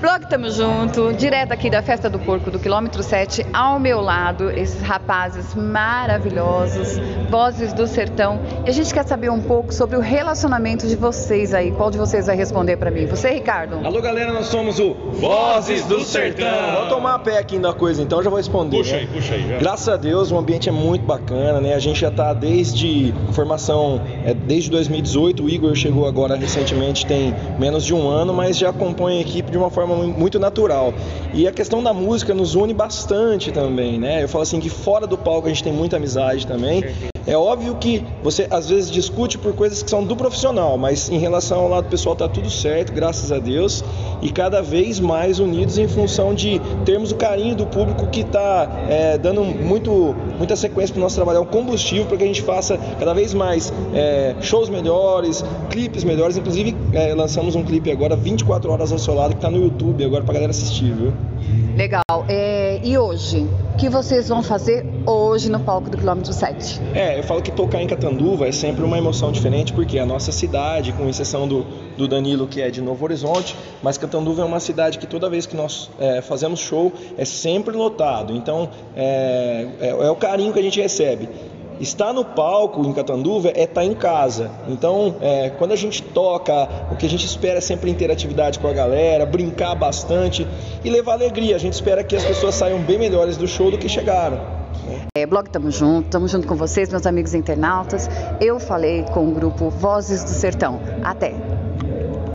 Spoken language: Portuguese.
Blog Tamo Junto, direto aqui da Festa do Porco do quilômetro 7, ao meu lado, esses rapazes maravilhosos, vozes do sertão. E a gente quer saber um pouco sobre o relacionamento de vocês aí. Qual de vocês vai responder para mim? Você, Ricardo? Alô, galera, nós somos o Vozes do Sertão. Vou tomar a pé aqui da coisa, então já vou responder. Puxa né? aí, puxa aí. Já. Graças a Deus, o ambiente é muito bacana, né? A gente já tá desde formação, é, desde 2018. O Igor chegou agora recentemente, tem menos de um ano, mas já compõe a equipe de uma forma muito natural. E a questão da música nos une bastante também, né? Eu falo assim que fora do palco a gente tem muita amizade também. É óbvio que você às vezes discute por coisas que são do profissional, mas em relação ao lado pessoal tá tudo certo, graças a Deus, e cada vez mais unidos em função de termos o carinho do público que está é, dando muito, muita sequência para o nosso trabalho, é um combustível para que a gente faça cada vez mais é, shows melhores, clipes melhores, inclusive é, lançamos um clipe agora 24 horas ao seu lado que está no YouTube agora para galera assistir, viu? Legal. É, e hoje? O que vocês vão fazer hoje no palco do quilômetro 7? É, eu falo que tocar em Catanduva é sempre uma emoção diferente, porque é a nossa cidade, com exceção do, do Danilo, que é de Novo Horizonte, mas Catanduva é uma cidade que toda vez que nós é, fazemos show é sempre lotado. Então, é, é, é o carinho que a gente recebe. Estar no palco em Catanduva é estar em casa. Então, é, quando a gente toca, o que a gente espera é sempre interatividade com a galera, brincar bastante e levar alegria. A gente espera que as pessoas saiam bem melhores do show do que chegaram. né? É, blog Tamo Junto, tamo junto com vocês, meus amigos internautas. Eu falei com o grupo Vozes do Sertão. Até!